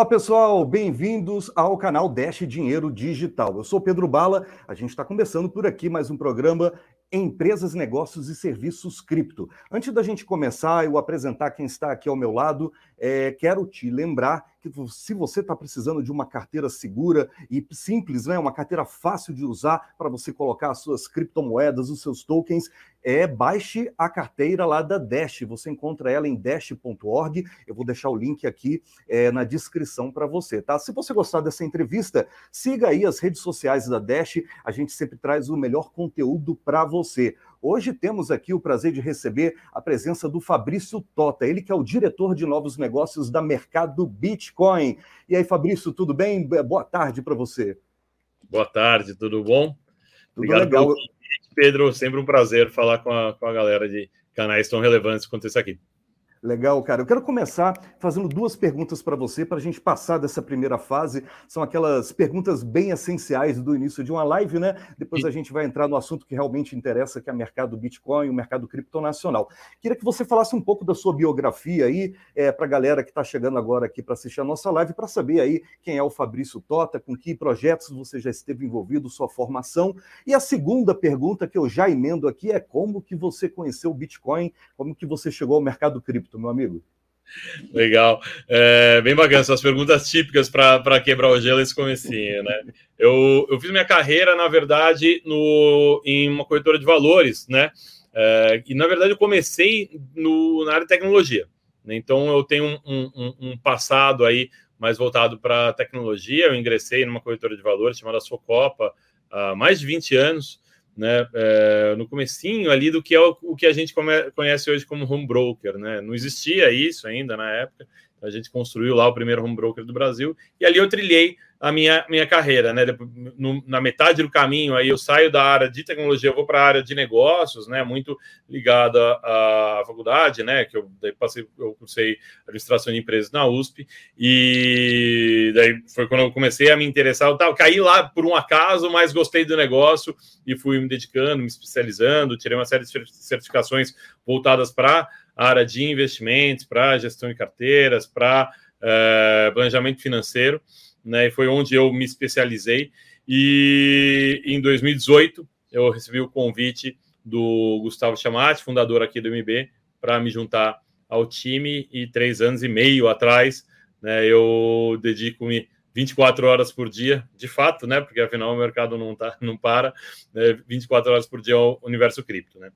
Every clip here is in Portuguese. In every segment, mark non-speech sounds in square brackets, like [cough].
Olá pessoal, bem-vindos ao canal Dash Dinheiro Digital. Eu sou Pedro Bala, a gente está começando por aqui mais um programa Empresas, Negócios e Serviços Cripto. Antes da gente começar, eu apresentar quem está aqui ao meu lado, é, quero te lembrar que se você está precisando de uma carteira segura e simples, né, uma carteira fácil de usar para você colocar as suas criptomoedas, os seus tokens, é baixe a carteira lá da Dash. Você encontra ela em dash.org. Eu vou deixar o link aqui é, na descrição para você, tá? Se você gostar dessa entrevista, siga aí as redes sociais da Dash. A gente sempre traz o melhor conteúdo para você. Hoje temos aqui o prazer de receber a presença do Fabrício Tota, ele que é o diretor de novos negócios da Mercado Bitcoin. E aí, Fabrício, tudo bem? Boa tarde para você. Boa tarde, tudo bom? Tudo Obrigado legal. Pelo... Pedro, sempre um prazer falar com a, com a galera de canais tão relevantes quanto esse aqui. Legal, cara. Eu quero começar fazendo duas perguntas para você, para a gente passar dessa primeira fase. São aquelas perguntas bem essenciais do início de uma live, né? Depois a gente vai entrar no assunto que realmente interessa, que é o mercado Bitcoin, o mercado criptonacional. Queria que você falasse um pouco da sua biografia aí, é, para a galera que está chegando agora aqui para assistir a nossa live, para saber aí quem é o Fabrício Tota, com que projetos você já esteve envolvido, sua formação. E a segunda pergunta que eu já emendo aqui é como que você conheceu o Bitcoin, como que você chegou ao mercado cripto cripto, meu amigo? Legal, é, bem bacana, essas perguntas típicas para quebrar o gelo esse comecinho, né? Eu, eu fiz minha carreira, na verdade, no, em uma corretora de valores, né? É, e na verdade eu comecei no, na área de tecnologia. Né? Então eu tenho um, um, um passado aí mais voltado para tecnologia. Eu ingressei numa corretora de valores chamada Socopa há mais de 20 anos né, é, no comecinho ali do que é o, o, que a gente come, conhece hoje como home broker, né? Não existia isso ainda na época. A gente construiu lá o primeiro home broker do Brasil e ali eu trilhei a minha, minha carreira, né? No, na metade do caminho, aí eu saio da área de tecnologia, vou para a área de negócios, né? Muito ligada à, à faculdade, né? Que eu daí passei, eu cursei administração de empresas na USP e daí foi quando eu comecei a me interessar. Eu tava, caí lá por um acaso, mas gostei do negócio e fui me dedicando, me especializando, tirei uma série de certificações voltadas para área de investimentos, para gestão de carteiras, para uh, planejamento financeiro né? E foi onde eu me especializei. E em 2018 eu recebi o convite do Gustavo Chamati, fundador aqui do MB, para me juntar ao time. E três anos e meio atrás, né? Eu dedico-me 24 horas por dia, de fato, né? Porque afinal o mercado não tá, não para, né? 24 horas por dia ao universo cripto, né?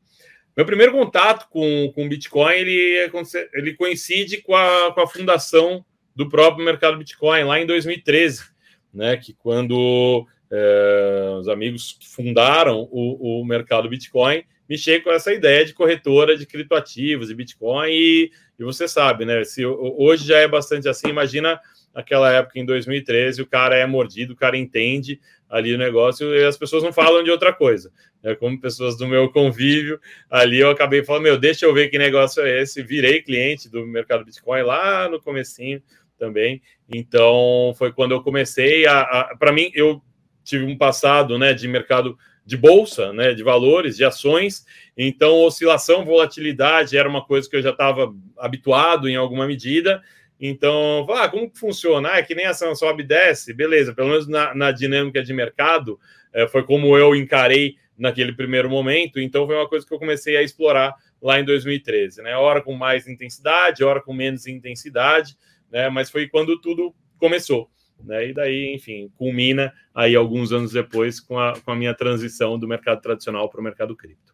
Meu primeiro contato com, com Bitcoin ele, ele coincide com a, com a fundação do próprio mercado Bitcoin lá em 2013, né? Que quando é, os amigos que fundaram o, o mercado Bitcoin me chegam com essa ideia de corretora de criptoativos e Bitcoin e, e você sabe, né? Se hoje já é bastante assim, imagina aquela época em 2013, o cara é mordido, o cara entende ali o negócio e as pessoas não falam de outra coisa. É como pessoas do meu convívio ali, eu acabei falando, meu, deixa eu ver que negócio é esse. Virei cliente do mercado Bitcoin lá no comecinho também. Então, foi quando eu comecei a. a para mim, eu tive um passado né, de mercado de bolsa, né, de valores, de ações. Então, oscilação, volatilidade era uma coisa que eu já estava habituado em alguma medida. Então, ah, como que funciona? Ah, é que nem a ação sobe e desce, beleza. Pelo menos na, na dinâmica de mercado, é, foi como eu encarei naquele primeiro momento. Então, foi uma coisa que eu comecei a explorar lá em 2013, né? Hora com mais intensidade, hora com menos intensidade né? Mas foi quando tudo começou. Né? E daí, enfim, culmina aí alguns anos depois com a, com a minha transição do mercado tradicional para o mercado cripto.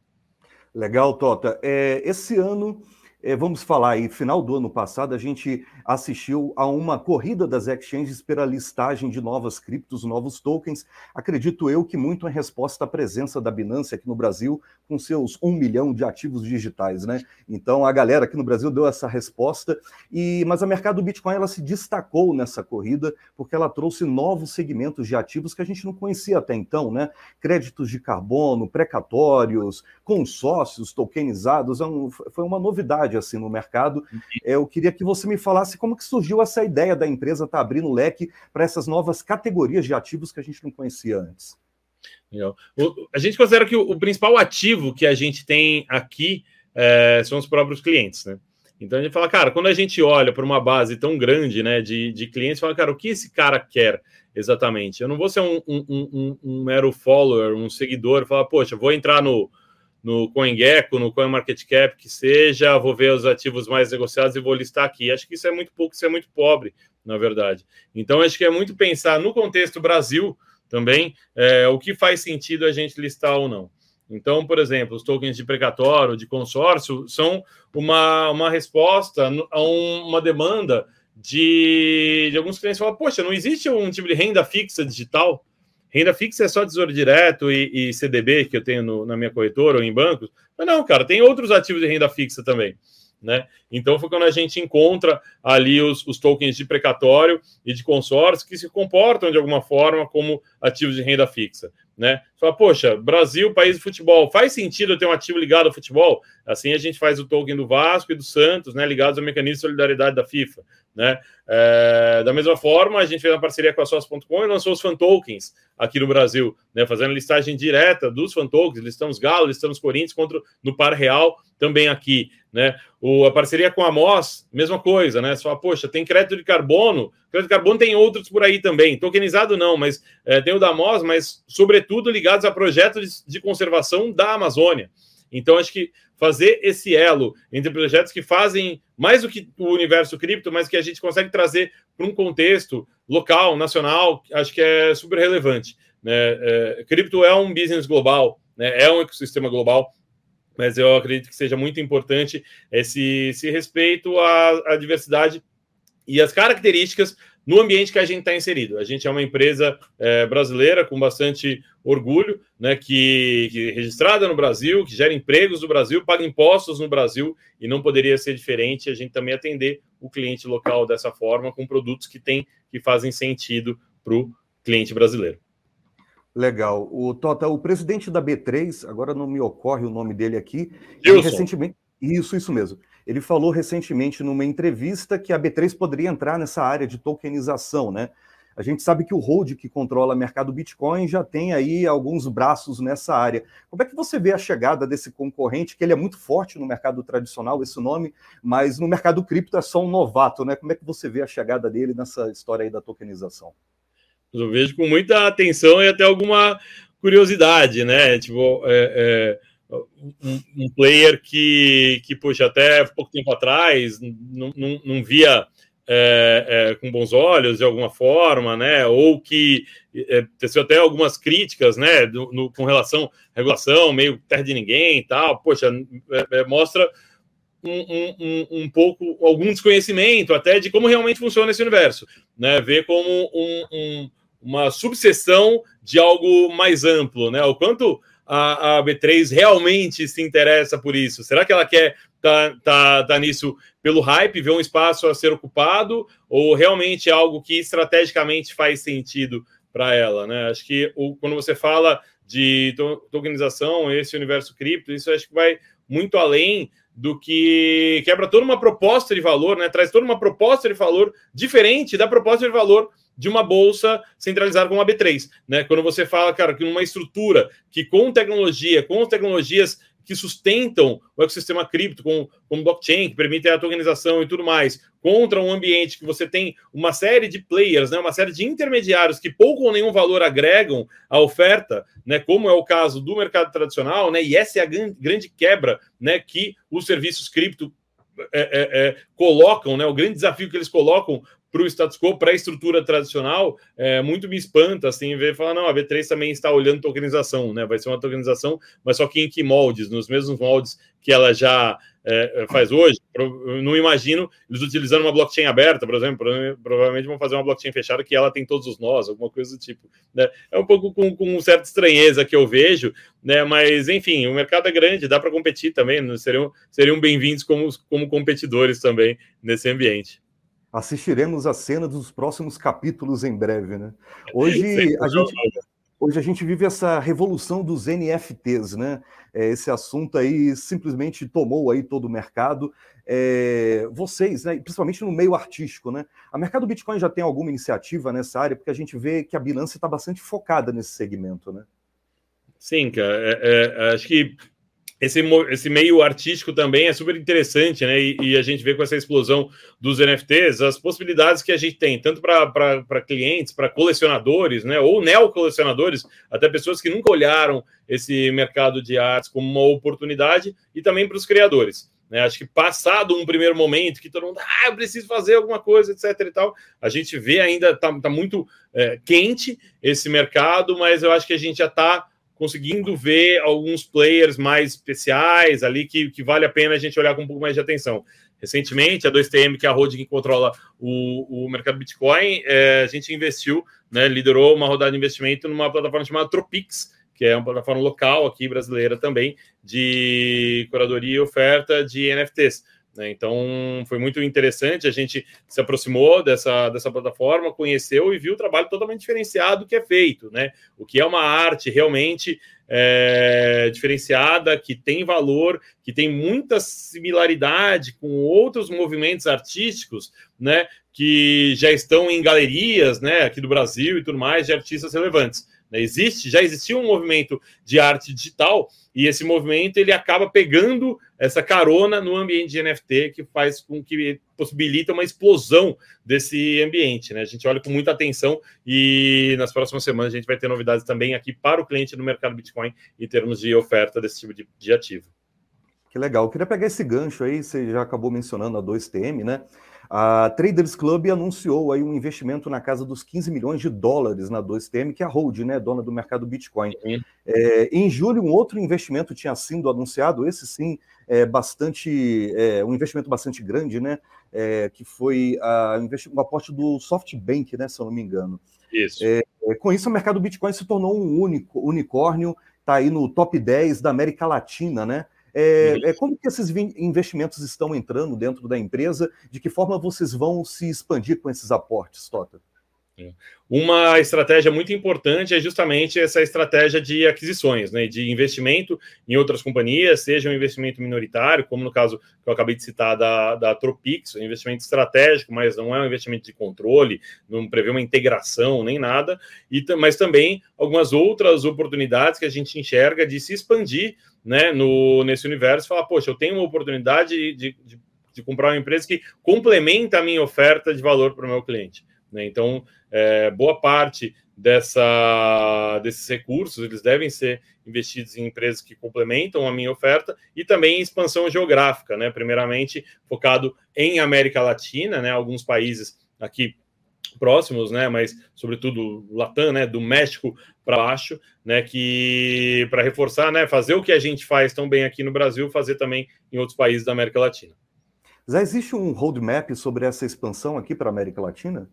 Legal, Tota. É, esse ano vamos falar aí, final do ano passado, a gente assistiu a uma corrida das exchanges pela listagem de novas criptos, novos tokens. Acredito eu que muito em resposta à presença da Binance aqui no Brasil, com seus um milhão de ativos digitais, né? Então a galera aqui no Brasil deu essa resposta, e mas a mercado Bitcoin ela se destacou nessa corrida porque ela trouxe novos segmentos de ativos que a gente não conhecia até então, né? Créditos de carbono, precatórios, consórcios tokenizados, é um, foi uma novidade novidade assim no mercado. Uhum. Eu queria que você me falasse como que surgiu essa ideia da empresa estar tá abrindo o leque para essas novas categorias de ativos que a gente não conhecia antes. O, a gente considera que o, o, principal ativo que a gente tem aqui é, são os próprios clientes, né? Então a gente fala, cara, quando a gente olha para uma base tão grande né, de, de clientes, fala, cara, o que esse cara quer exatamente? Eu não vou ser um, um, um, um mero follower, um seguidor, falar, poxa, vou entrar no, no CoinGecko, no CoinMarketCap, que seja, vou ver os ativos mais negociados e vou listar aqui. Acho que isso é muito pouco, isso é muito pobre, na verdade. Então, acho que é muito pensar no contexto Brasil também, é, o que faz sentido a gente listar ou não. Então, por exemplo, os tokens de precatório, de consórcio, são uma, uma resposta a um, uma demanda de, de alguns clientes falam, poxa, não existe um tipo de renda fixa digital? Renda fixa é só tesouro direto e, e CDB que eu tenho no, na minha corretora ou em bancos. Mas não, cara, tem outros ativos de renda fixa também. Né? Então foi quando a gente encontra ali os, os, tokens de precatório e de consórcio que se comportam de alguma forma como ativos de renda fixa. Né? Fala, poxa, Brasil, país de futebol, faz sentido eu ter um ativo ligado ao futebol? Assim a gente faz o token do Vasco e do Santos, né, ligados ao mecanismo de solidariedade da FIFA. Né? É, da mesma forma, a gente fez uma parceria com a Sócio.com e lançou os fan tokens aqui no Brasil, né, fazendo listagem direta dos fan tokens, listamos Galo, listamos Corinthians contra, no par real também aqui. Né? O, a parceria com a MOS, mesma coisa, né? Fala, poxa, tem crédito de carbono, crédito de carbono tem outros por aí também, tokenizado não, mas é, tem o da MOS, mas sobretudo ligados a projetos de, de conservação da Amazônia. Então, acho que fazer esse elo entre projetos que fazem mais do que o universo cripto, mas que a gente consegue trazer para um contexto local, nacional, acho que é super relevante. Né? É, cripto é um business global, né? é um ecossistema global, mas eu acredito que seja muito importante esse, esse respeito à, à diversidade e as características no ambiente que a gente está inserido. A gente é uma empresa é, brasileira com bastante orgulho, né, que, que registrada no Brasil, que gera empregos no Brasil, paga impostos no Brasil e não poderia ser diferente a gente também atender o cliente local dessa forma com produtos que tem que fazem sentido para o cliente brasileiro. Legal. O Tota, o presidente da B3, agora não me ocorre o nome dele aqui, recentemente. Isso, isso mesmo. Ele falou recentemente numa entrevista que a B3 poderia entrar nessa área de tokenização, né? A gente sabe que o Hold, que controla o mercado Bitcoin, já tem aí alguns braços nessa área. Como é que você vê a chegada desse concorrente, que ele é muito forte no mercado tradicional, esse nome, mas no mercado cripto é só um novato, né? Como é que você vê a chegada dele nessa história aí da tokenização? Eu vejo com muita atenção e até alguma curiosidade, né? Tipo, é, é um, um, player que, que, poxa, até pouco tempo atrás não, não, não via é, é, com bons olhos de alguma forma, né? Ou que é, teceu até algumas críticas, né? Do, no, com relação à regulação, meio terra de ninguém e tal. Poxa, é, é, mostra um, um, um, pouco, algum desconhecimento até de como realmente funciona esse universo, né? Ver como um, uma subseção de algo mais amplo, né? O quanto a, a B3 realmente se interessa por isso? Será que ela quer tá, tá, tá nisso pelo hype, ver um espaço a ser ocupado, ou realmente é algo que estrategicamente faz sentido para ela? Né? Acho que o, quando você fala de tokenização, esse universo cripto, isso acho que vai muito além do que quebra toda uma proposta de valor, né? Traz toda uma proposta de valor diferente da proposta de valor de uma bolsa centralizada como a B3, né? Quando você fala, cara, que numa estrutura que com tecnologia, com tecnologias que sustentam o ecossistema cripto, com, com blockchain, que permitem a tokenização e tudo mais, contra um ambiente que você tem uma série de players, né, uma série de intermediários que pouco ou nenhum valor agregam à oferta, né, como é o caso do mercado tradicional, né, e essa é a grande quebra né, que os serviços cripto é, é, é, colocam, né, o grande desafio que eles colocam para o status quo, para a estrutura tradicional, é, muito me espanta, assim, ver falar, não, a B3 também está olhando tokenização, né? Vai ser uma tokenização, mas só que em que moldes? Nos mesmos moldes que ela já é, faz hoje? Eu não imagino eles utilizando uma blockchain aberta, por exemplo, provavelmente vão fazer uma blockchain fechada que ela tem todos os nós, alguma coisa do tipo. Né? É um pouco com, com certa estranheza que eu vejo, né? Mas, enfim, o mercado é grande, dá para competir também, né? seriam, seriam bem-vindos como, como competidores também nesse ambiente assistiremos a cena dos próximos capítulos em breve, né? Hoje a gente, hoje a gente vive essa revolução dos NFTs, né? É, esse assunto aí simplesmente tomou aí todo o mercado. É, vocês, né, principalmente no meio artístico, né? A mercado Bitcoin já tem alguma iniciativa nessa área, porque a gente vê que a Binance está bastante focada nesse segmento, né? Sim, cara. É, é, acho que esse, esse meio artístico também é super interessante, né? E, e, a gente vê com essa explosão dos NFTs as possibilidades que a gente tem, tanto para clientes, para colecionadores, né? Ou neo-colecionadores, até pessoas que nunca olharam esse mercado de artes como uma oportunidade, e também para os criadores. Né? Acho que passado um primeiro momento que todo mundo, ah, eu preciso fazer alguma coisa, etc. e tal, a gente vê ainda tá, tá muito é, quente esse mercado, mas eu acho que a gente já está conseguindo ver alguns players mais especiais ali que, que vale a pena a gente olhar com um pouco mais de atenção. Recentemente, a 2TM, que é a holding que controla o, o mercado Bitcoin, é, a gente investiu, né, liderou uma rodada de investimento numa plataforma chamada Tropix, que é uma plataforma local aqui brasileira também, de curadoria e oferta de NFTs. Né? Então foi muito interessante. A gente se aproximou dessa, dessa plataforma, conheceu e viu o trabalho totalmente diferenciado que é feito, né? O que é uma arte realmente é, diferenciada, que tem valor, que tem muita similaridade com outros movimentos artísticos, né? Que já estão em galerias, né? Aqui do Brasil e tudo mais, de artistas relevantes. Né? Existe, já existia um movimento de arte digital e esse movimento ele acaba pegando essa carona no ambiente de NFT que faz com que possibilita uma explosão desse ambiente. Né? A gente olha com muita atenção e nas próximas semanas a gente vai ter novidades também aqui para o cliente no mercado Bitcoin em termos de oferta desse tipo de, de ativo. Que legal. Eu queria pegar esse gancho aí, você já acabou mencionando a 2TM, né? A Traders Club anunciou aí um investimento na casa dos 15 milhões de dólares na 2TM, que é a Hold, né, dona do mercado Bitcoin. É, em julho, um outro investimento tinha sido anunciado, esse sim, é bastante, é, um investimento bastante grande, né, é, que foi a, um aporte do SoftBank, né, se eu não me engano. Isso. É, é, com isso, o mercado Bitcoin se tornou um único unicórnio, está aí no top 10 da América Latina, né? É, uhum. é, como que esses investimentos estão entrando dentro da empresa? De que forma vocês vão se expandir com esses aportes, Tota? Uma estratégia muito importante é justamente essa estratégia de aquisições, né, de investimento em outras companhias, seja um investimento minoritário, como no caso que eu acabei de citar da, da Tropix, um investimento estratégico, mas não é um investimento de controle, não prevê uma integração nem nada, e, mas também algumas outras oportunidades que a gente enxerga de se expandir né, no, nesse universo, falar, poxa, eu tenho uma oportunidade de, de, de comprar uma empresa que complementa a minha oferta de valor para o meu cliente. Né? Então, é, boa parte dessa, desses recursos eles devem ser investidos em empresas que complementam a minha oferta e também em expansão geográfica, né? Primeiramente focado em América Latina, né? Alguns países aqui próximos, né? Mas sobretudo Latam, né? Do México para baixo, né? Que para reforçar, né? Fazer o que a gente faz tão bem aqui no Brasil, fazer também em outros países da América Latina. Já existe um roadmap sobre essa expansão aqui para a América Latina?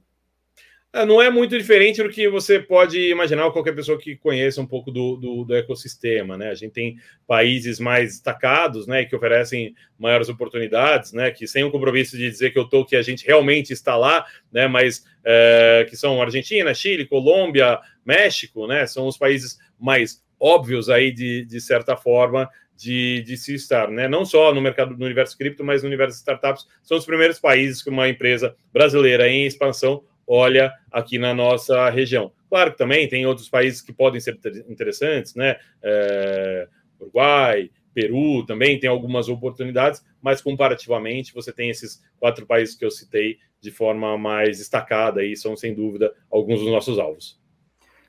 É, não é muito diferente do que você pode imaginar qualquer pessoa que conheça um pouco do, do, do, ecossistema, né? A gente tem países mais destacados, né, que oferecem maiores oportunidades, né, que sem o compromisso de dizer que eu tô, que a gente realmente está lá, né, mas é, que são Argentina, Chile, Colômbia, México, né, são os países mais óbvios aí de, de certa forma de, de se estar, né? Não só no mercado no universo cripto, mas no universo de startups, são os primeiros países que uma empresa brasileira em expansão olha aqui na nossa região. Claro que também tem outros países que podem ser interessantes, né? É, Uruguai, Peru também tem algumas oportunidades, mas comparativamente você tem esses quatro países que eu citei de forma mais destacada e são sem dúvida alguns dos nossos alvos.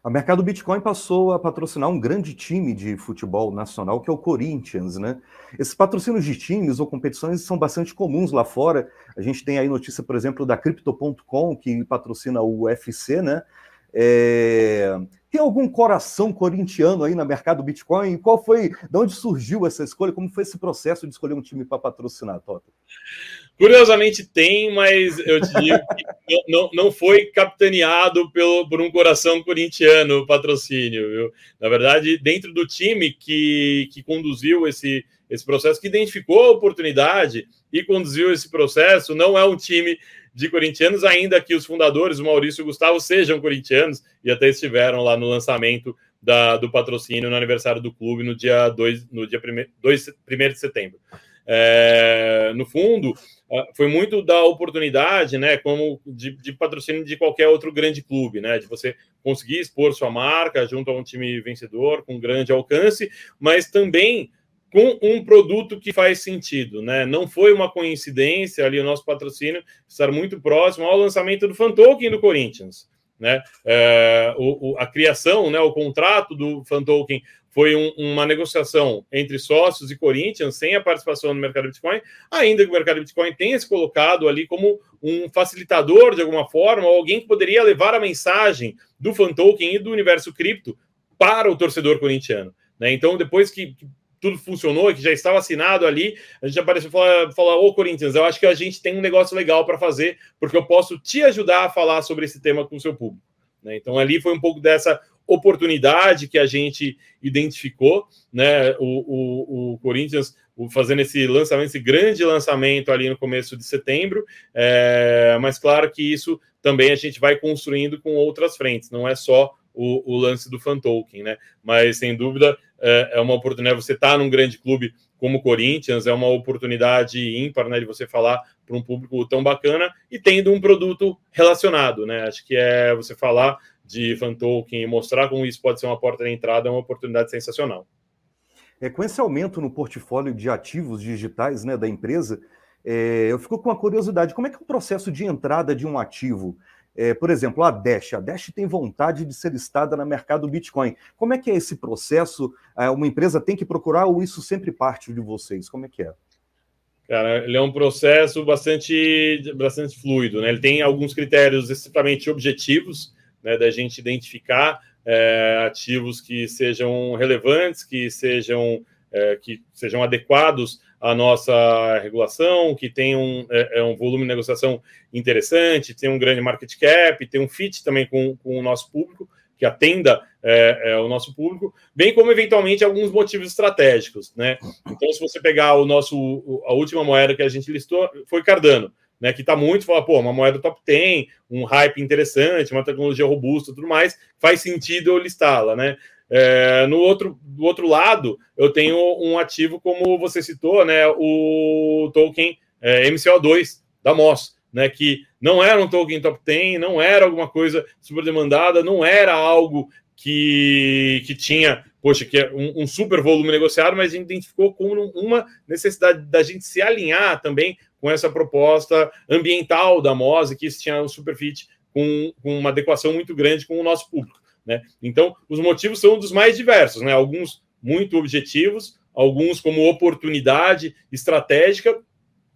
A Mercado Bitcoin passou a patrocinar um grande time de futebol nacional, que é o Corinthians, né? Esses patrocínios de times ou competições são bastante comuns lá fora. A gente tem aí notícia, por exemplo, da Crypto.com, que patrocina o UFC, né? É... Tem algum coração corintiano aí no mercado Bitcoin? Qual foi, de onde surgiu essa escolha? Como foi esse processo de escolher um time para patrocinar, Tota? Curiosamente tem, mas eu te digo que não, não foi capitaneado pelo, por um coração corintiano o patrocínio, viu? Na verdade, dentro do time que, que conduziu esse, esse processo, que identificou a oportunidade e conduziu esse processo, não é um time de corintianos, ainda que os fundadores, o Maurício e o Gustavo, sejam corintianos e até estiveram lá no lançamento da, do patrocínio no aniversário do clube no dia 2, no dia 1 de setembro. É, no fundo, foi muito da oportunidade, né, como de, de, patrocínio de qualquer outro grande clube, né, de você conseguir expor sua marca junto a um time vencedor com grande alcance, mas também com um produto que faz sentido, né? Não foi uma coincidência ali o nosso patrocínio estar muito próximo ao lançamento do Fan do Corinthians, né? É, o, o, a criação, né? O contrato do Fan foi um, uma negociação entre sócios e Corinthians sem a participação no mercado Bitcoin, ainda que o mercado Bitcoin tenha se colocado ali como um facilitador de alguma forma, ou alguém que poderia levar a mensagem do Fan Token e do universo cripto para o torcedor corintiano. Né? Então, depois que, tudo funcionou, que já estava assinado ali, a gente apareceu e falou, falou: Ô Corinthians, eu acho que a gente tem um negócio legal para fazer, porque eu posso te ajudar a falar sobre esse tema com o seu público. Né? Então, ali foi um pouco dessa oportunidade que a gente identificou, né? O, o, o Corinthians fazendo esse lançamento, esse grande lançamento ali no começo de setembro, é, mas claro que isso também a gente vai construindo com outras frentes, não é só o, o lance do fan token, né? Mas sem dúvida é, é uma oportunidade. Você estar tá num grande clube como o Corinthians é uma oportunidade ímpar, né? De você falar para um público tão bacana e tendo um produto relacionado, né? Acho que é você falar de fan token e mostrar como isso pode ser uma porta de entrada é uma oportunidade sensacional. É, com esse aumento no portfólio de ativos digitais né, da empresa, é, eu fico com uma curiosidade: como é que é o processo de entrada de um ativo? É, por exemplo, a Dash. A Dash tem vontade de ser listada no mercado Bitcoin. Como é que é esse processo? É, uma empresa tem que procurar ou isso sempre parte de vocês? Como é que é? Cara, ele é um processo bastante, bastante fluido, né? Ele tem alguns critérios extremamente objetivos, né, da gente identificar é, ativos que sejam relevantes, que sejam, é, que sejam adequados à nossa regulação, que tenham é, é, um volume de negociação interessante, tem um grande market cap, tem um fit também com, com o nosso público, que atenda é, é, o nosso público, bem como eventualmente alguns motivos estratégicos, né? Então, se você pegar o nosso a última moeda que a gente listou foi Cardano né, que está muito, fala, pô, uma moeda top 10, um hype interessante, uma tecnologia robusta tudo mais, faz sentido eu listá-la, né? É, no outro, do outro lado, eu tenho um ativo, como você citou, né, o token é, MCO2 da MOS, né, que não era um token top 10, não era alguma coisa super demandada, não era algo que, que tinha, poxa, que é um, um, super volume negociado, mas a gente identificou como uma necessidade da gente se alinhar também com essa proposta ambiental da MOSE, que isso tinha um superfit com, com uma adequação muito grande com o nosso público. Né? Então, os motivos são dos mais diversos, né? alguns muito objetivos, alguns como oportunidade estratégica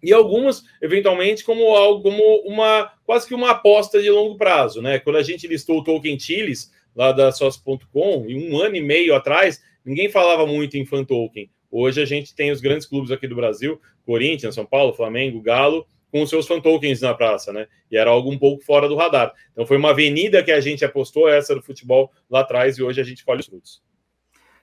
e algumas eventualmente como algo como uma quase que uma aposta de longo prazo, né? Quando a gente listou o token Chiles lá da Sócio.com, e um ano e meio atrás, ninguém falava muito em fan token. Hoje a gente tem os grandes clubes aqui do Brasil, Corinthians, São Paulo, Flamengo, Galo, com os seus fan tokens na praça, né? E era algo um pouco fora do radar. Então foi uma avenida que a gente apostou, essa do futebol lá atrás, e hoje a gente colhe os frutos.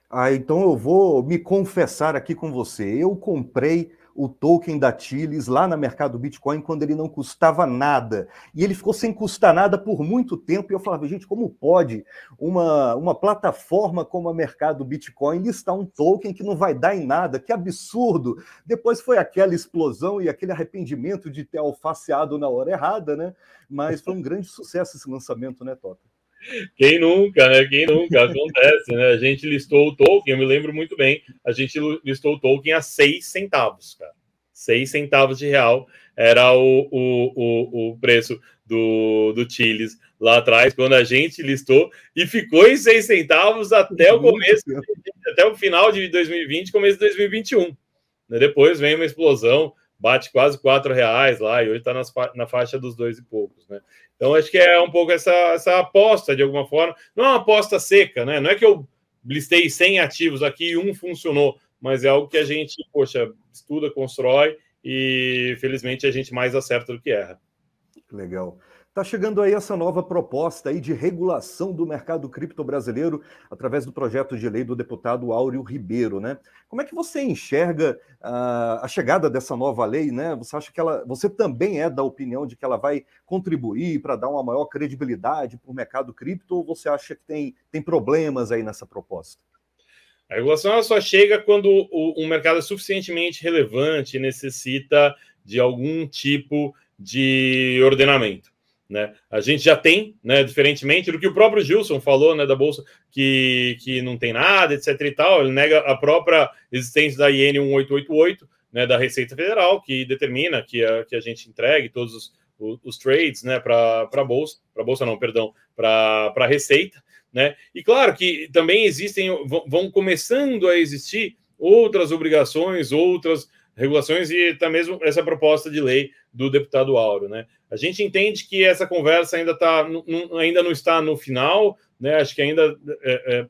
Ah, então eu vou me confessar aqui com você. Eu comprei o token da Tiles lá na mercado Bitcoin quando ele não custava nada. E ele ficou sem custar nada por muito tempo. E eu falava, gente, como pode uma, uma plataforma como a mercado Bitcoin listar um token que não vai dar em nada? Que absurdo! Depois foi aquela explosão e aquele arrependimento de ter alfaceado na hora errada, né? Mas foi um grande sucesso esse lançamento, né, Tota? Quem nunca, né? Quem nunca acontece, né? A gente listou o token, eu me lembro muito bem, a gente listou o token a seis centavos, cara. Seis centavos de real era o, o, o, o preço do, do Chiles lá atrás, quando a gente listou, e ficou em seis centavos até o começo, até o final de 2020, começo de 2021. Né? Depois vem uma explosão, bate quase quatro reais lá, e hoje está na faixa dos dois e poucos, né? Então, acho que é um pouco essa, essa aposta, de alguma forma. Não é uma aposta seca, né? Não é que eu listei 100 ativos aqui e um funcionou, mas é algo que a gente, poxa, estuda, constrói e, felizmente, a gente mais acerta do que erra. Legal. Está chegando aí essa nova proposta aí de regulação do mercado cripto brasileiro através do projeto de lei do deputado Áureo Ribeiro, né? Como é que você enxerga uh, a chegada dessa nova lei, né? Você acha que ela, você também é da opinião de que ela vai contribuir para dar uma maior credibilidade para o mercado cripto ou você acha que tem, tem problemas aí nessa proposta? A regulação só chega quando o, o mercado é suficientemente relevante e necessita de algum tipo de ordenamento. Né? A gente já tem, né, diferentemente do que o próprio Gilson falou né, da Bolsa, que, que não tem nada, etc. e tal, ele nega a própria existência da IN 1888, né, da Receita Federal, que determina que a, que a gente entregue todos os, os, os trades né, para a Bolsa, para Bolsa não, perdão, para a Receita. Né? E claro que também existem, vão começando a existir outras obrigações, outras regulações e até mesmo essa proposta de lei do deputado Auro, né? A gente entende que essa conversa ainda tá, ainda não está no final, né? Acho que ainda é, é,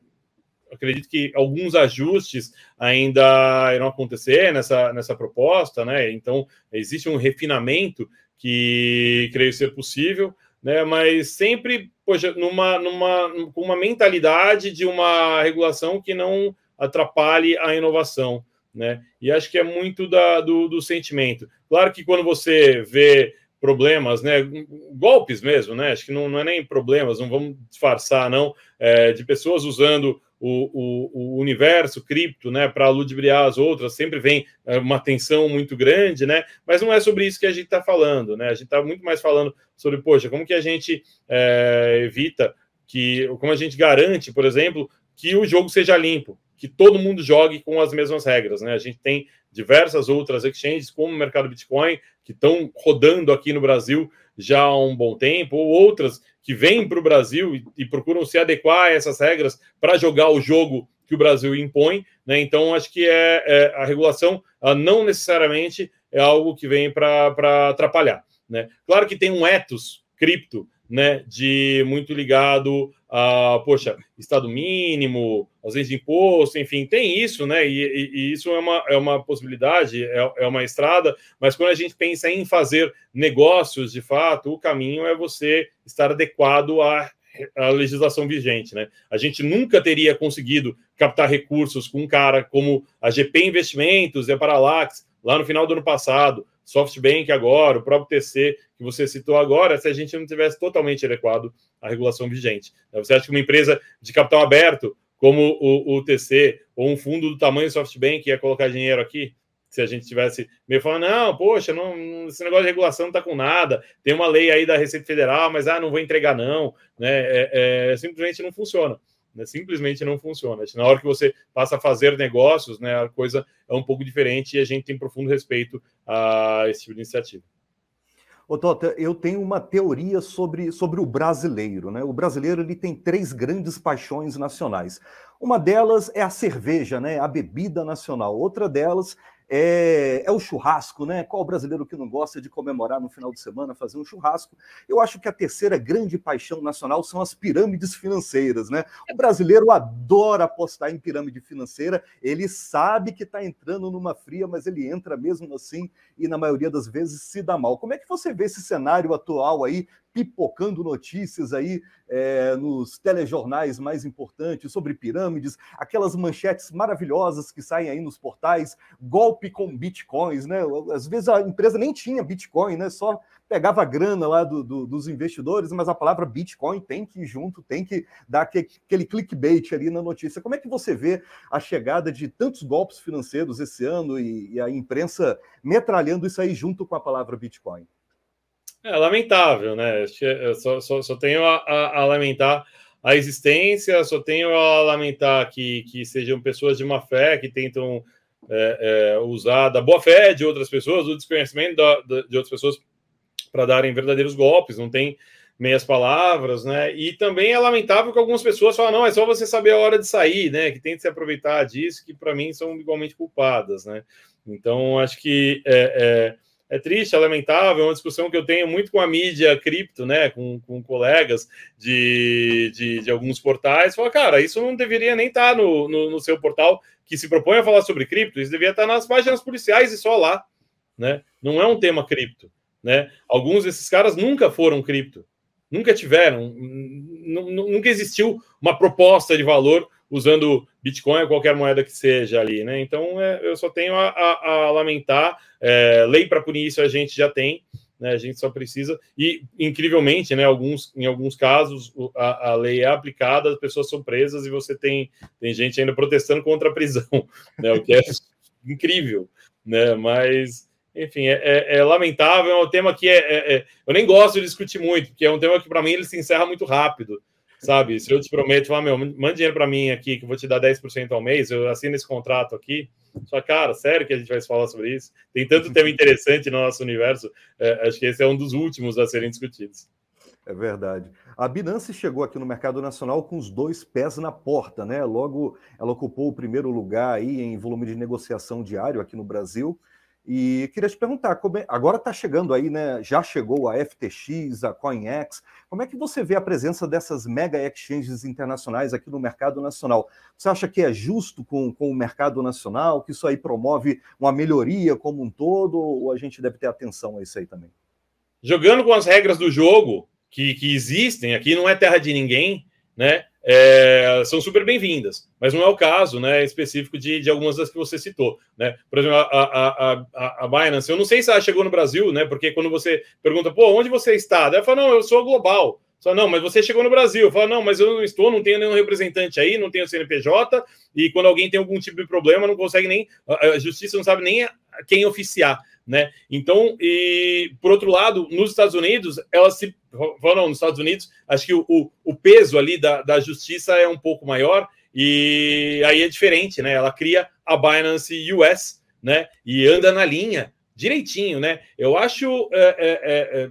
acredito que alguns ajustes ainda irão acontecer nessa, nessa proposta, né? Então existe um refinamento que creio ser possível, né? Mas sempre, poxa, numa, numa, com uma mentalidade de uma regulação que não atrapalhe a inovação né? E acho que é muito da, do, do sentimento. Claro que quando você vê problemas, né, golpes mesmo, né? Acho que não, não é nem problemas, não vamos disfarçar, não, é, de pessoas usando o, o, o, universo cripto, né, para ludibriar as outras, sempre vem é, uma tensão muito grande, né? Mas não é sobre isso que a gente está falando, né? A gente está muito mais falando sobre, poxa, como que a gente é, evita que, como a gente garante, por exemplo, que o jogo seja limpo, que todo mundo jogue com as mesmas regras. Né? A gente tem diversas outras exchanges, como o mercado Bitcoin, que estão rodando aqui no Brasil já há um bom tempo, ou outras que vêm para o Brasil e, e, procuram se adequar a essas regras para jogar o jogo que o Brasil impõe. Né? Então, acho que é, é a regulação não necessariamente é algo que vem para atrapalhar. Né? Claro que tem um ethos cripto né, de muito ligado a, poxa, estado mínimo, ausência de imposto, enfim, tem isso, né? E, e, e, isso é uma, é uma possibilidade, é, é uma estrada, mas quando a gente pensa em fazer negócios de fato, o caminho é você estar adequado à, à legislação vigente, né? A gente nunca teria conseguido captar recursos com um cara como a GP Investimentos e a Paralax lá no final do ano passado, SoftBank agora, o próprio TC que você citou agora, se a gente não tivesse totalmente adequado à regulação vigente. Você acha que uma empresa de capital aberto, como o, o TC, ou um fundo do tamanho do SoftBank ia colocar dinheiro aqui? Se a gente tivesse meio falando, não, poxa, não, esse negócio de regulação não está com nada, tem uma lei aí da Receita Federal, mas ah, não vou entregar, não, né? É, é, simplesmente não funciona. Né? Simplesmente não funciona. Na hora que você passa a fazer negócios, né, a coisa é um pouco diferente e a gente tem profundo respeito a esse tipo de iniciativa. Ô, Tota, eu tenho uma teoria sobre, sobre o brasileiro. Né? O brasileiro ele tem três grandes paixões nacionais. Uma delas é a cerveja, né? a bebida nacional. Outra delas é, é, o churrasco, né? Qual brasileiro que não gosta de comemorar no final de semana, fazer um churrasco? Eu acho que a terceira grande paixão nacional são as pirâmides financeiras, né? O brasileiro adora apostar em pirâmide financeira, ele sabe que está entrando numa fria, mas ele entra mesmo assim e na maioria das vezes se dá mal. Como é que você vê esse cenário atual aí, pipocando notícias aí é, nos telejornais mais importantes sobre pirâmides, aquelas manchetes maravilhosas que saem aí nos portais, golpe com bitcoins, né? Às vezes a empresa nem tinha bitcoin, né? Só pegava a grana lá do, do, dos investidores, mas a palavra bitcoin tem que ir junto, tem que dar aquele, clickbait ali na notícia. Como é que você vê a chegada de tantos golpes financeiros esse ano e, e a imprensa metralhando isso aí junto com a palavra bitcoin? É lamentável, né? Eu só, só, só tenho a, a, a, lamentar a existência, só tenho a lamentar que, que sejam pessoas de má fé que tentam é, é, usar da boa fé de outras pessoas, do desconhecimento da, de outras pessoas para darem verdadeiros golpes, não tem meias palavras, né? E também é lamentável que algumas pessoas falam, não, é só você saber a hora de sair, né? Que tem que se aproveitar disso, que para mim são igualmente culpadas, né? Então, acho que é, é é triste, é lamentável, é uma discussão que eu tenho muito com a mídia cripto, né, com, com colegas de, de, de alguns portais, fala, cara, isso não deveria nem estar tá no, no, no, seu portal que se propõe a falar sobre cripto, isso deveria estar tá nas páginas policiais e só lá, né, não é um tema cripto, né, alguns desses caras nunca foram cripto, nunca tiveram, nunca existiu uma proposta de valor usando Bitcoin ou qualquer moeda que seja ali, né? Então é, eu só tenho a, a, a lamentar. É, lei para punir isso a gente já tem, né? A gente só precisa e incrivelmente, né? Alguns, em alguns casos a, a lei é aplicada, as pessoas são presas e você tem tem gente ainda protestando contra a prisão, [laughs] né? O que é incrível, né? Mas enfim, é, é, é, lamentável, é um tema que é, é, é, eu nem gosto de discutir muito, porque é um tema que para mim ele se encerra muito rápido, sabe? Se eu te prometo, falar, meu, manda dinheiro para mim aqui, que eu vou te dar 10% ao mês, eu assino esse contrato aqui, só, cara, sério que a gente vai falar sobre isso? Tem tanto [laughs] tema interessante no nosso universo, é, acho que esse é um dos últimos a serem discutidos. É verdade. A Binance chegou aqui no mercado nacional com os dois pés na porta, né? Logo, ela ocupou o primeiro lugar aí em volume de negociação diário aqui no Brasil. E queria te perguntar, é, agora está chegando aí, né? Já chegou a FTX, a CoinEx. Como é que você vê a presença dessas mega exchanges internacionais aqui no mercado nacional? Você acha que é justo com, com o mercado nacional, que isso aí promove uma melhoria como um todo, ou a gente deve ter atenção a isso aí também? Jogando com as regras do jogo que, que existem, aqui não é terra de ninguém, né? É, são super bem-vindas, mas não é o caso né, específico de, de algumas das que você citou. Né? Por exemplo, a, a, a, a Binance, eu não sei se ela chegou no Brasil, né? Porque quando você pergunta, pô, onde você está? Ela fala, não, eu sou global. Só não, mas você chegou no Brasil. Fala, não, mas eu não estou, não tenho nenhum representante aí, não tenho CNPJ, e quando alguém tem algum tipo de problema, não consegue nem. A justiça não sabe nem quem oficiar né? Então, e por outro lado, nos Estados Unidos, ela se. Não, nos Estados Unidos, acho que o, o peso ali da, da justiça é um pouco maior, e aí é diferente, né? Ela cria a Binance US, né? E anda na linha direitinho, né? Eu acho é, é, é, é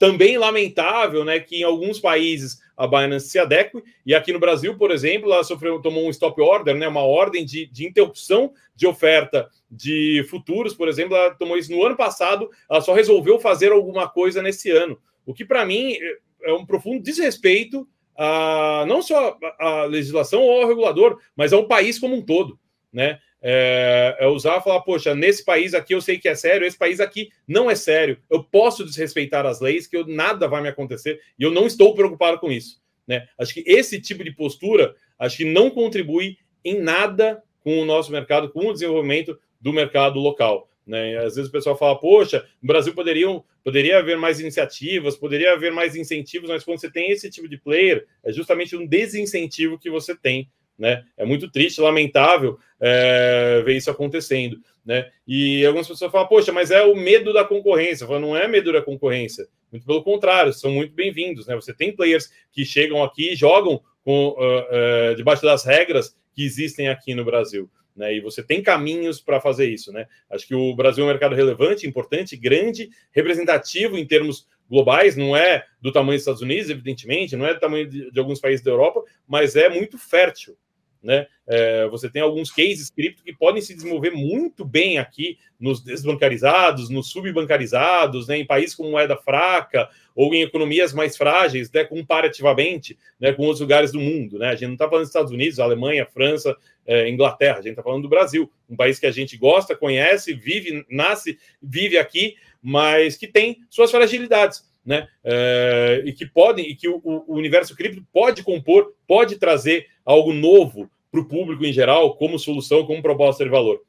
também lamentável, né, que em alguns países a Binance se adeque, e aqui no Brasil, por exemplo, ela sofreu, tomou um stop order, né, uma ordem de, de interrupção de oferta de futuros, por exemplo, ela tomou isso no ano passado, ela só resolveu fazer alguma coisa nesse ano, o que para mim é um profundo desrespeito a não só a legislação ou ao regulador, mas ao país como um todo, né? é, é usar e falar, poxa, nesse país aqui eu sei que é sério, esse país aqui não é sério. Eu posso desrespeitar as leis, que eu, nada vai me acontecer, e eu não estou preocupado com isso. Né? Acho que esse tipo de postura acho que não contribui em nada com o nosso mercado, com o desenvolvimento do mercado local. Né? Às vezes o pessoal fala, poxa, no Brasil poderiam, poderia haver mais iniciativas, poderia haver mais incentivos, mas quando você tem esse tipo de player, é justamente um desincentivo que você tem né? É muito triste, lamentável é, ver isso acontecendo, né? E algumas pessoas falam, poxa, mas é o medo da concorrência. Eu falo, não é medo da concorrência, muito pelo contrário, são muito bem-vindos, né? Você tem players que chegam aqui e jogam com, uh, uh, debaixo das regras que existem aqui no Brasil. Né, e você tem caminhos para fazer isso. Né? Acho que o Brasil é um mercado relevante, importante, grande, representativo em termos globais, não é do tamanho dos Estados Unidos, evidentemente, não é do tamanho de, de alguns países da Europa, mas é muito fértil. Né? É, você tem alguns cases cripto que podem se desenvolver muito bem aqui nos desbancarizados, nos subbancarizados, né? em países com moeda fraca ou em economias mais frágeis, né? comparativamente né? com outros lugares do mundo. Né? A gente não está falando dos Estados Unidos, Alemanha, França, é, Inglaterra, a gente está falando do Brasil, um país que a gente gosta, conhece, vive, nasce, vive aqui, mas que tem suas fragilidades né? É, e que podem, e que o, o, universo cripto pode compor, pode trazer algo novo para o público em geral, como solução, como proposta de valor.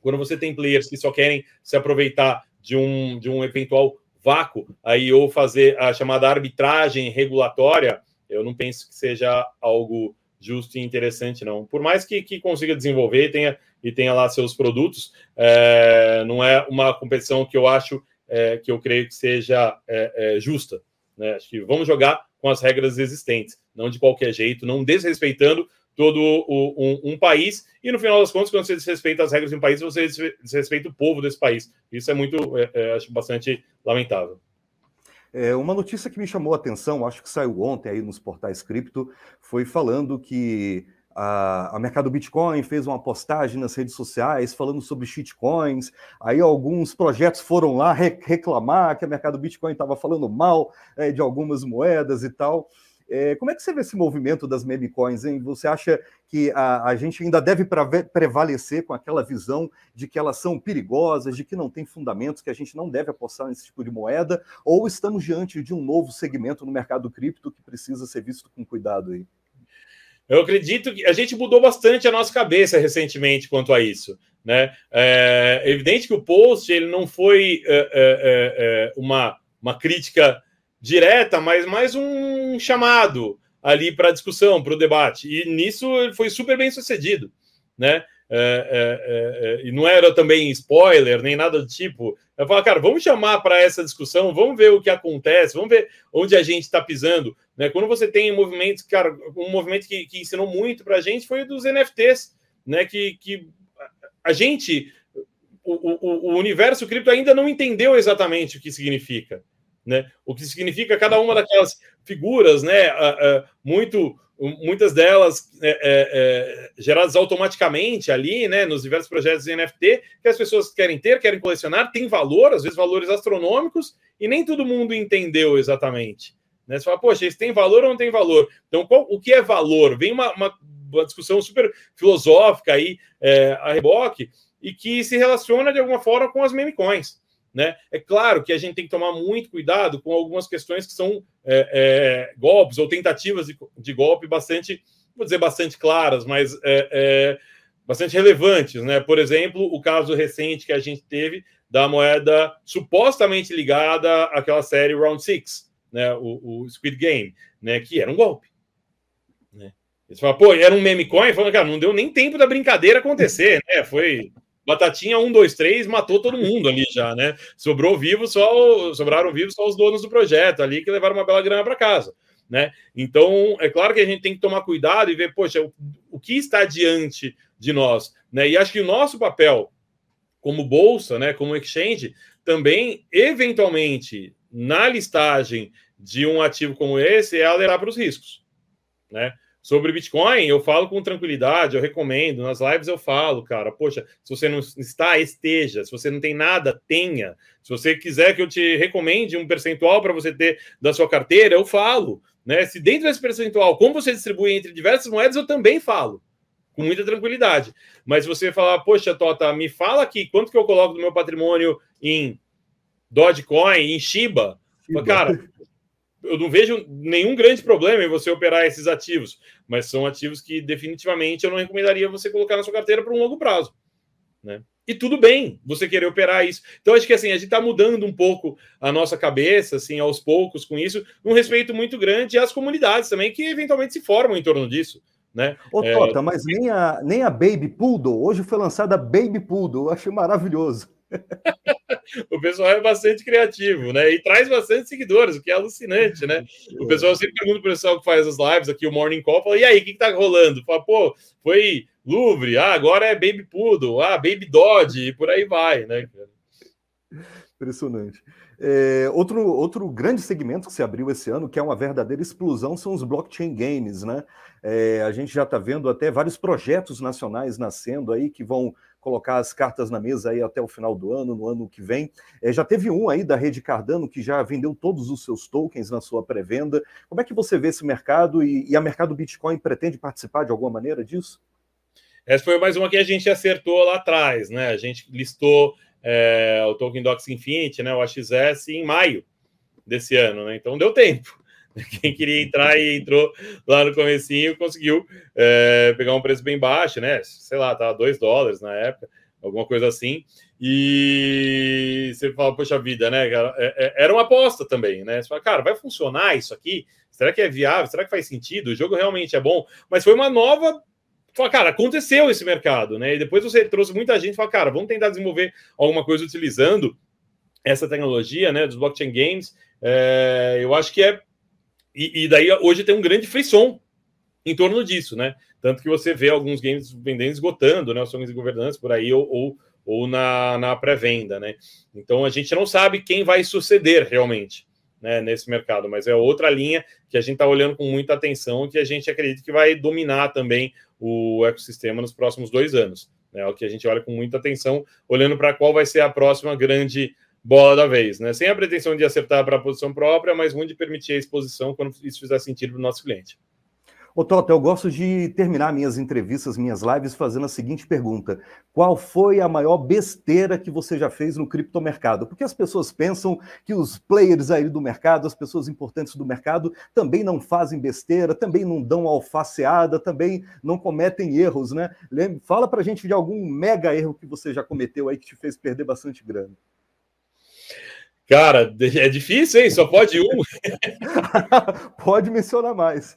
Quando você tem players que só querem se aproveitar de um, de um eventual vácuo aí ou fazer a chamada arbitragem regulatória, eu não penso que seja algo justo e interessante, não. Por mais que, que consiga desenvolver tenha, e tenha lá seus produtos, é, não é uma competição que eu acho é, que eu creio que seja é, é, justa. Né? Acho que vamos jogar com as regras existentes, não de qualquer jeito, não desrespeitando todo o, um, um, país, e no final das contas, quando você desrespeita as regras de um país, você desrespeita o povo desse país. Isso é muito, é, é, acho bastante lamentável. É, uma notícia que me chamou a atenção, acho que saiu ontem aí nos portais cripto, foi falando que a, a Mercado Bitcoin fez uma postagem nas redes sociais falando sobre shitcoins. Aí alguns projetos foram lá reclamar que a Mercado Bitcoin estava falando mal é, de algumas moedas e tal. É, como é que você vê esse movimento das meme coins, hein? Você acha que a, a gente ainda deve prevalecer com aquela visão de que elas são perigosas, de que não tem fundamentos, que a gente não deve apostar nesse tipo de moeda? Ou estamos diante de um novo segmento no mercado cripto que precisa ser visto com cuidado aí? Eu acredito que a gente mudou bastante a nossa cabeça recentemente quanto a isso. Né? É evidente que o post ele não foi é, é, é, é, uma, uma crítica direta, mas mais um chamado ali para discussão, para o debate. E nisso ele foi super bem sucedido. Né? é, é, e não era também spoiler, nem nada do tipo. Eu falo, cara, vamos chamar para essa discussão, vamos ver o que acontece, vamos ver onde a gente está pisando. Né? Quando você tem movimentos, cara, um movimento que, que ensinou muito para a gente foi o dos NFTs, né? Que, que a gente, o, o, o universo cripto ainda não entendeu exatamente o que significa. Né? O que significa cada uma daquelas figuras, né? Uh, uh, muito muitas delas é, é, é, geradas automaticamente ali, né, nos diversos projetos de NFT, que as pessoas querem ter, querem colecionar, tem valor, às vezes valores astronômicos, e nem todo mundo entendeu exatamente. Né? Você fala, poxa, isso tem valor ou não tem valor? Então, qual, o que é valor? Vem uma, uma, uma discussão super filosófica aí é, a reboque, e que se relaciona de alguma forma com as meme coins. Né? É claro que a gente tem que tomar muito cuidado com algumas questões que são é, é, golpes ou tentativas de, de, golpe bastante, vou dizer bastante claras, mas é, é, bastante relevantes. Né? Por exemplo, o caso recente que a gente teve da moeda supostamente ligada àquela série Round Six, né? o, o Squid Game, né? que era um golpe. Né? Eles falam, pô, era um meme coin, falando, cara, não deu nem tempo da brincadeira acontecer, né? Foi Batatinha 1, 2, 3 matou todo mundo ali já, né? Sobrou vivo só, sobraram vivos só os donos do projeto ali que levaram uma bela grana para casa, né? Então, é claro que a gente tem que tomar cuidado e ver, poxa, o, o que está diante de nós, né? E acho que o nosso papel como bolsa, né, como exchange, também eventualmente na listagem de um ativo como esse é alertar para os riscos, né? Sobre Bitcoin, eu falo com tranquilidade, eu recomendo. Nas lives eu falo, cara, poxa, se você não está, esteja. Se você não tem nada, tenha. Se você quiser que eu te recomende um percentual para você ter da sua carteira, eu falo. Né? Se dentro desse percentual, como você distribui entre diversas moedas, eu também falo. Com muita tranquilidade. Mas se você falar, poxa, Tota, me fala aqui quanto que eu coloco do meu patrimônio em Dogecoin, em Shiba. Shiba. Cara, eu não vejo nenhum grande problema em você operar esses ativos, mas são ativos que definitivamente eu não recomendaria você colocar na sua carteira por um longo prazo, né? E tudo bem você querer operar isso. Então, acho que assim, a gente está mudando um pouco a nossa cabeça, assim, aos poucos com isso, um respeito muito grande às comunidades também, que eventualmente se formam em torno disso. Né? Ô, Tota, é... mas nem a, nem a Baby Poodle, hoje foi lançada a Baby Poodle, eu achei maravilhoso. [laughs] o pessoal é bastante criativo, né? E traz bastante seguidores, o que é alucinante, né? O pessoal sempre pergunta para o pessoal que faz as lives aqui, o Morning Call, fala, e aí, o que, que tá rolando? Fala, pô, foi Louvre, ah, agora é Baby Poodle, ah, Baby Dodge, e por aí vai, né? Impressionante. É, outro, outro grande segmento que se abriu esse ano, que é uma verdadeira explosão, são os blockchain games, né? É, a gente já está vendo até vários projetos nacionais nascendo aí que vão colocar as cartas na mesa aí até o final do ano, no ano que vem. É, já teve um aí da rede Cardano que já vendeu todos os seus tokens na sua pré-venda. Como é que você vê esse mercado e, e a mercado Bitcoin pretende participar de alguma maneira disso? Essa foi mais uma que a gente acertou lá atrás, né? A gente listou é, o Token Docs Infinity, né? O AXS em maio desse ano, né? Então deu tempo. [laughs] Quem queria entrar e entrou lá no comecinho conseguiu é, pegar um preço bem baixo, né? Sei lá, tava 2 dólares na época, alguma coisa assim. E você fala, poxa vida, né? É, é, era uma aposta também, né? Você fala, cara, vai funcionar isso aqui? Será que é viável? Será que faz sentido? O jogo realmente é bom? Mas foi uma nova. Fala, cara, aconteceu esse mercado, né? E depois você trouxe muita gente e fala, cara, vamos tentar desenvolver alguma coisa utilizando essa tecnologia, né? Dos blockchain games. É, eu acho que é e, e, daí hoje tem um grande frisson em torno disso, né? Tanto que você vê alguns games vendendo esgotando, né? Os sonhos de governança por aí, ou, ou, ou na, na pré-venda, né? Então a gente não sabe quem vai suceder realmente. Né, nesse mercado, mas é outra linha que a gente está olhando com muita atenção que a gente acredita que vai dominar também o ecossistema nos próximos dois anos. Né, é o que a gente olha com muita atenção, olhando para qual vai ser a próxima grande bola da vez, né? Sem a pretensão de acertar para a posição própria, mas muito de permitir a exposição quando isso fizer sentido para o nosso cliente. Ô, Toto, eu gosto de terminar minhas entrevistas, minhas lives, fazendo a seguinte pergunta: Qual foi a maior besteira que você já fez no criptomercado? Porque as pessoas pensam que os players aí do mercado, as pessoas importantes do mercado, também não fazem besteira, também não dão alfaceada, também não cometem erros, né? Fala pra gente de algum mega erro que você já cometeu aí que te fez perder bastante grana. Cara, é difícil, hein? Só pode um. [laughs] pode mencionar mais.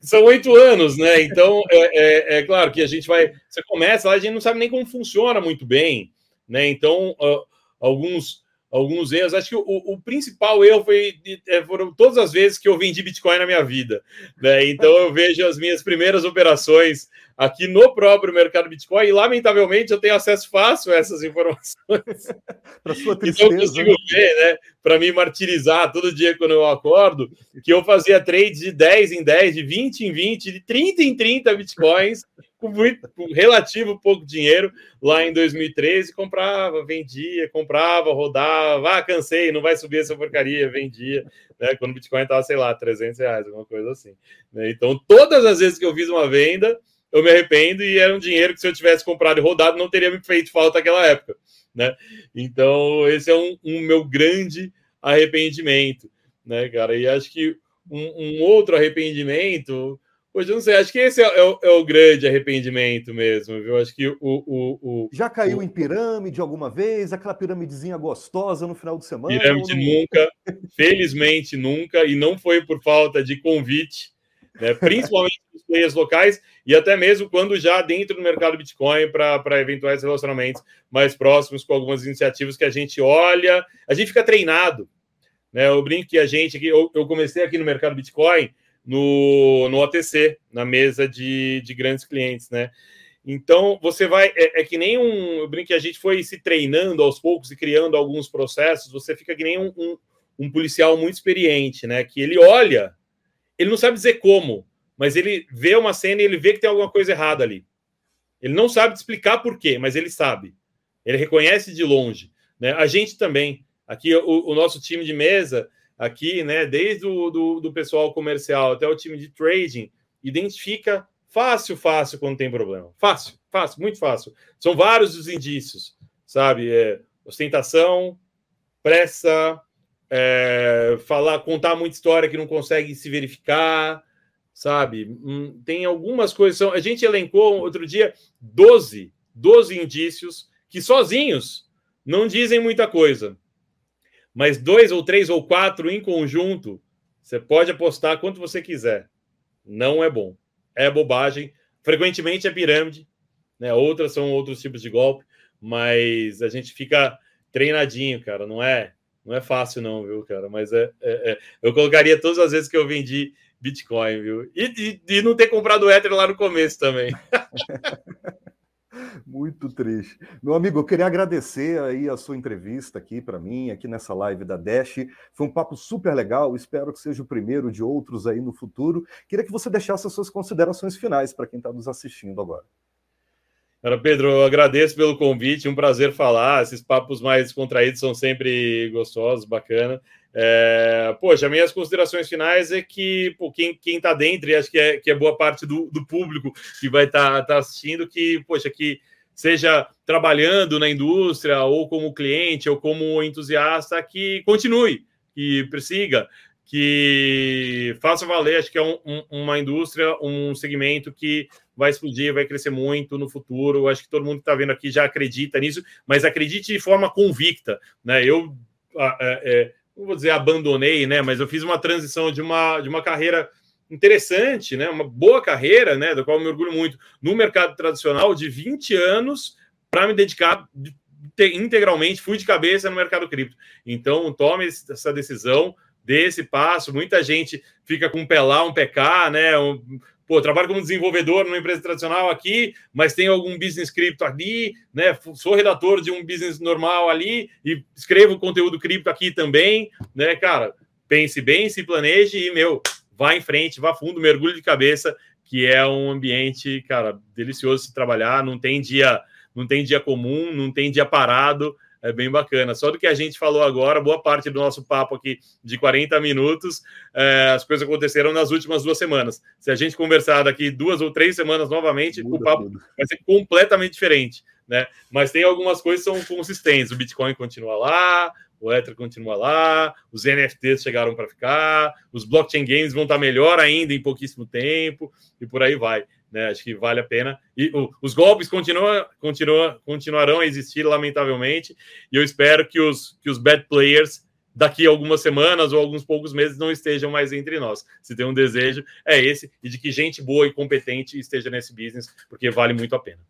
São oito anos, né? Então, é, é, é, claro que a gente vai. Você começa lá, a gente não sabe nem como funciona muito bem, né? Então, uh, alguns alguns erros. Acho que o, o principal erro foi é, foram todas as vezes que eu vendi Bitcoin na minha vida. Né? Então eu vejo as minhas primeiras operações aqui no próprio mercado Bitcoin e, lamentavelmente, eu tenho acesso fácil a essas informações. [laughs] Para sua tristeza. Então eu consigo ver, né? Para me martirizar todo dia quando eu acordo, que eu fazia trades de 10 em 10, de 20 em 20, de 30 em 30 Bitcoins com, muito, com relativo pouco dinheiro lá em 2013, comprava, vendia, comprava, rodava, ah, cansei, não vai subir essa porcaria, vendia, né? Quando o Bitcoin estava, sei lá, 300 reais, alguma coisa assim. Né? Então, todas as vezes que eu fiz uma venda, eu me arrependo e era um dinheiro que se eu tivesse comprado e rodado, não teria me feito falta naquela época, né? Então, esse é um, um meu grande arrependimento, né, cara? E acho que um, um outro arrependimento Hoje eu não sei, acho que esse é, é, o, é, o, grande arrependimento mesmo, viu? Acho que o. o, o Já caiu em pirâmide alguma vez? Aquela piramidezinha gostosa no final de semana? Pirâmide não... nunca, felizmente nunca, e não foi por falta de convite, né? principalmente dos players locais, e até mesmo quando já dentro do mercado Bitcoin para eventuais relacionamentos mais próximos com algumas iniciativas que a gente olha, a gente fica treinado. Né? Eu brinco que a gente eu, eu comecei aqui no mercado Bitcoin no, no OTC, na mesa de, de grandes clientes, né? Então, você vai. É, é, que nem um. Eu brinco que a gente foi se treinando aos poucos e criando alguns processos. Você fica que nem um, um, um, policial muito experiente, né? Que ele olha, ele não sabe dizer como, mas ele vê uma cena e ele vê que tem alguma coisa errada ali. Ele não sabe explicar por quê, mas ele sabe. Ele reconhece de longe. Né? A gente também. Aqui, o, o nosso time de mesa, aqui, né, desde o do, do pessoal comercial até o time de trading, identifica fácil, fácil quando tem problema. Fácil, fácil, muito fácil. São vários os indícios, sabe? É, ostentação, pressa, é, falar, contar muita história que não consegue se verificar, sabe? Hum, tem algumas coisas. São, a gente elencou outro dia 12, 12 indícios que sozinhos não dizem muita coisa mas dois ou três ou quatro em conjunto, você pode apostar quanto você quiser. Não é bom. É bobagem. Frequentemente é pirâmide, né? Outras são outros tipos de golpe, mas a gente fica treinadinho, cara. Não é, não é fácil não, viu, cara? Mas é, é, é. eu colocaria todas as vezes que eu vendi Bitcoin, viu? E, e, e não ter comprado Ether lá no começo também. [laughs] Muito triste. Meu amigo, eu queria agradecer aí a sua entrevista aqui para mim, aqui nessa live da Dash. Foi um papo super legal, espero que seja o primeiro de outros aí no futuro. Queria que você deixasse as suas considerações finais para quem está nos assistindo agora. Pedro, eu agradeço pelo convite, um prazer falar. Esses papos mais contraídos são sempre gostosos, bacana. É, poxa, minhas considerações finais é que pô, quem está dentro, e acho que é, que é boa parte do, do público que vai estar tá, tá assistindo, que, poxa, que seja trabalhando na indústria, ou como cliente, ou como entusiasta, que continue, que persiga, que faça valer. Acho que é um, um, uma indústria, um segmento que vai explodir, vai crescer muito no futuro. Acho que todo mundo que está vendo aqui já acredita nisso, mas acredite de forma convicta. Né? Eu. É, é, não vou dizer abandonei, né? Mas eu fiz uma transição de uma, de uma carreira interessante, né? Uma boa carreira, né? Da qual eu me orgulho muito no mercado tradicional de 20 anos para me dedicar integralmente, fui de cabeça no mercado cripto. Então, tome essa decisão, dê esse passo. Muita gente fica com um pé lá, um PK, né? Um, pô, trabalho como desenvolvedor numa empresa tradicional aqui, mas tenho algum business cripto ali, né? Sou redator de um business normal ali e escrevo conteúdo cripto aqui também, né, cara? Pense bem, se planeje e, meu, vá em frente, vá fundo, mergulhe de cabeça, que é um ambiente, cara, delicioso de se trabalhar, não tem dia, não tem dia comum, não tem dia parado, é bem bacana. Só do que a gente falou agora, boa parte do nosso papo aqui de 40 minutos, é, as coisas aconteceram nas últimas duas semanas. Se a gente conversar daqui duas ou três semanas novamente, Muda o papo vai ser completamente diferente. Né? Mas tem algumas coisas que são consistentes. O Bitcoin continua lá, o Ether continua lá, os NFTs chegaram para ficar, os blockchain games vão estar melhor ainda em pouquíssimo tempo e por aí vai. Né? Acho que vale a pena. E o, os golpes continuam, continuam, continuarão a existir, lamentavelmente, e eu espero que os, que os bad players daqui a algumas semanas ou alguns poucos meses não estejam mais entre nós. Se tem um desejo, é esse, e de que gente boa e competente esteja nesse business, porque vale muito a pena.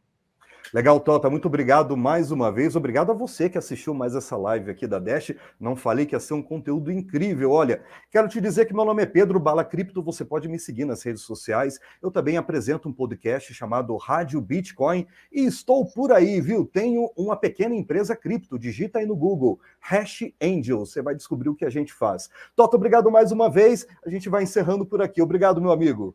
Legal, Tota, muito obrigado mais uma vez. Obrigado a você que assistiu mais essa live aqui da Dash. Não falei que ia ser um conteúdo incrível. Olha, quero te dizer que meu nome é Pedro Bala Cripto. Você pode me seguir nas redes sociais. Eu também apresento um podcast chamado Rádio Bitcoin e estou por aí, viu? Tenho uma pequena empresa cripto. Digita aí no Google Hash Angel. Você vai descobrir o que a gente faz. Tota, obrigado mais uma vez. A gente vai encerrando por aqui. Obrigado, meu amigo.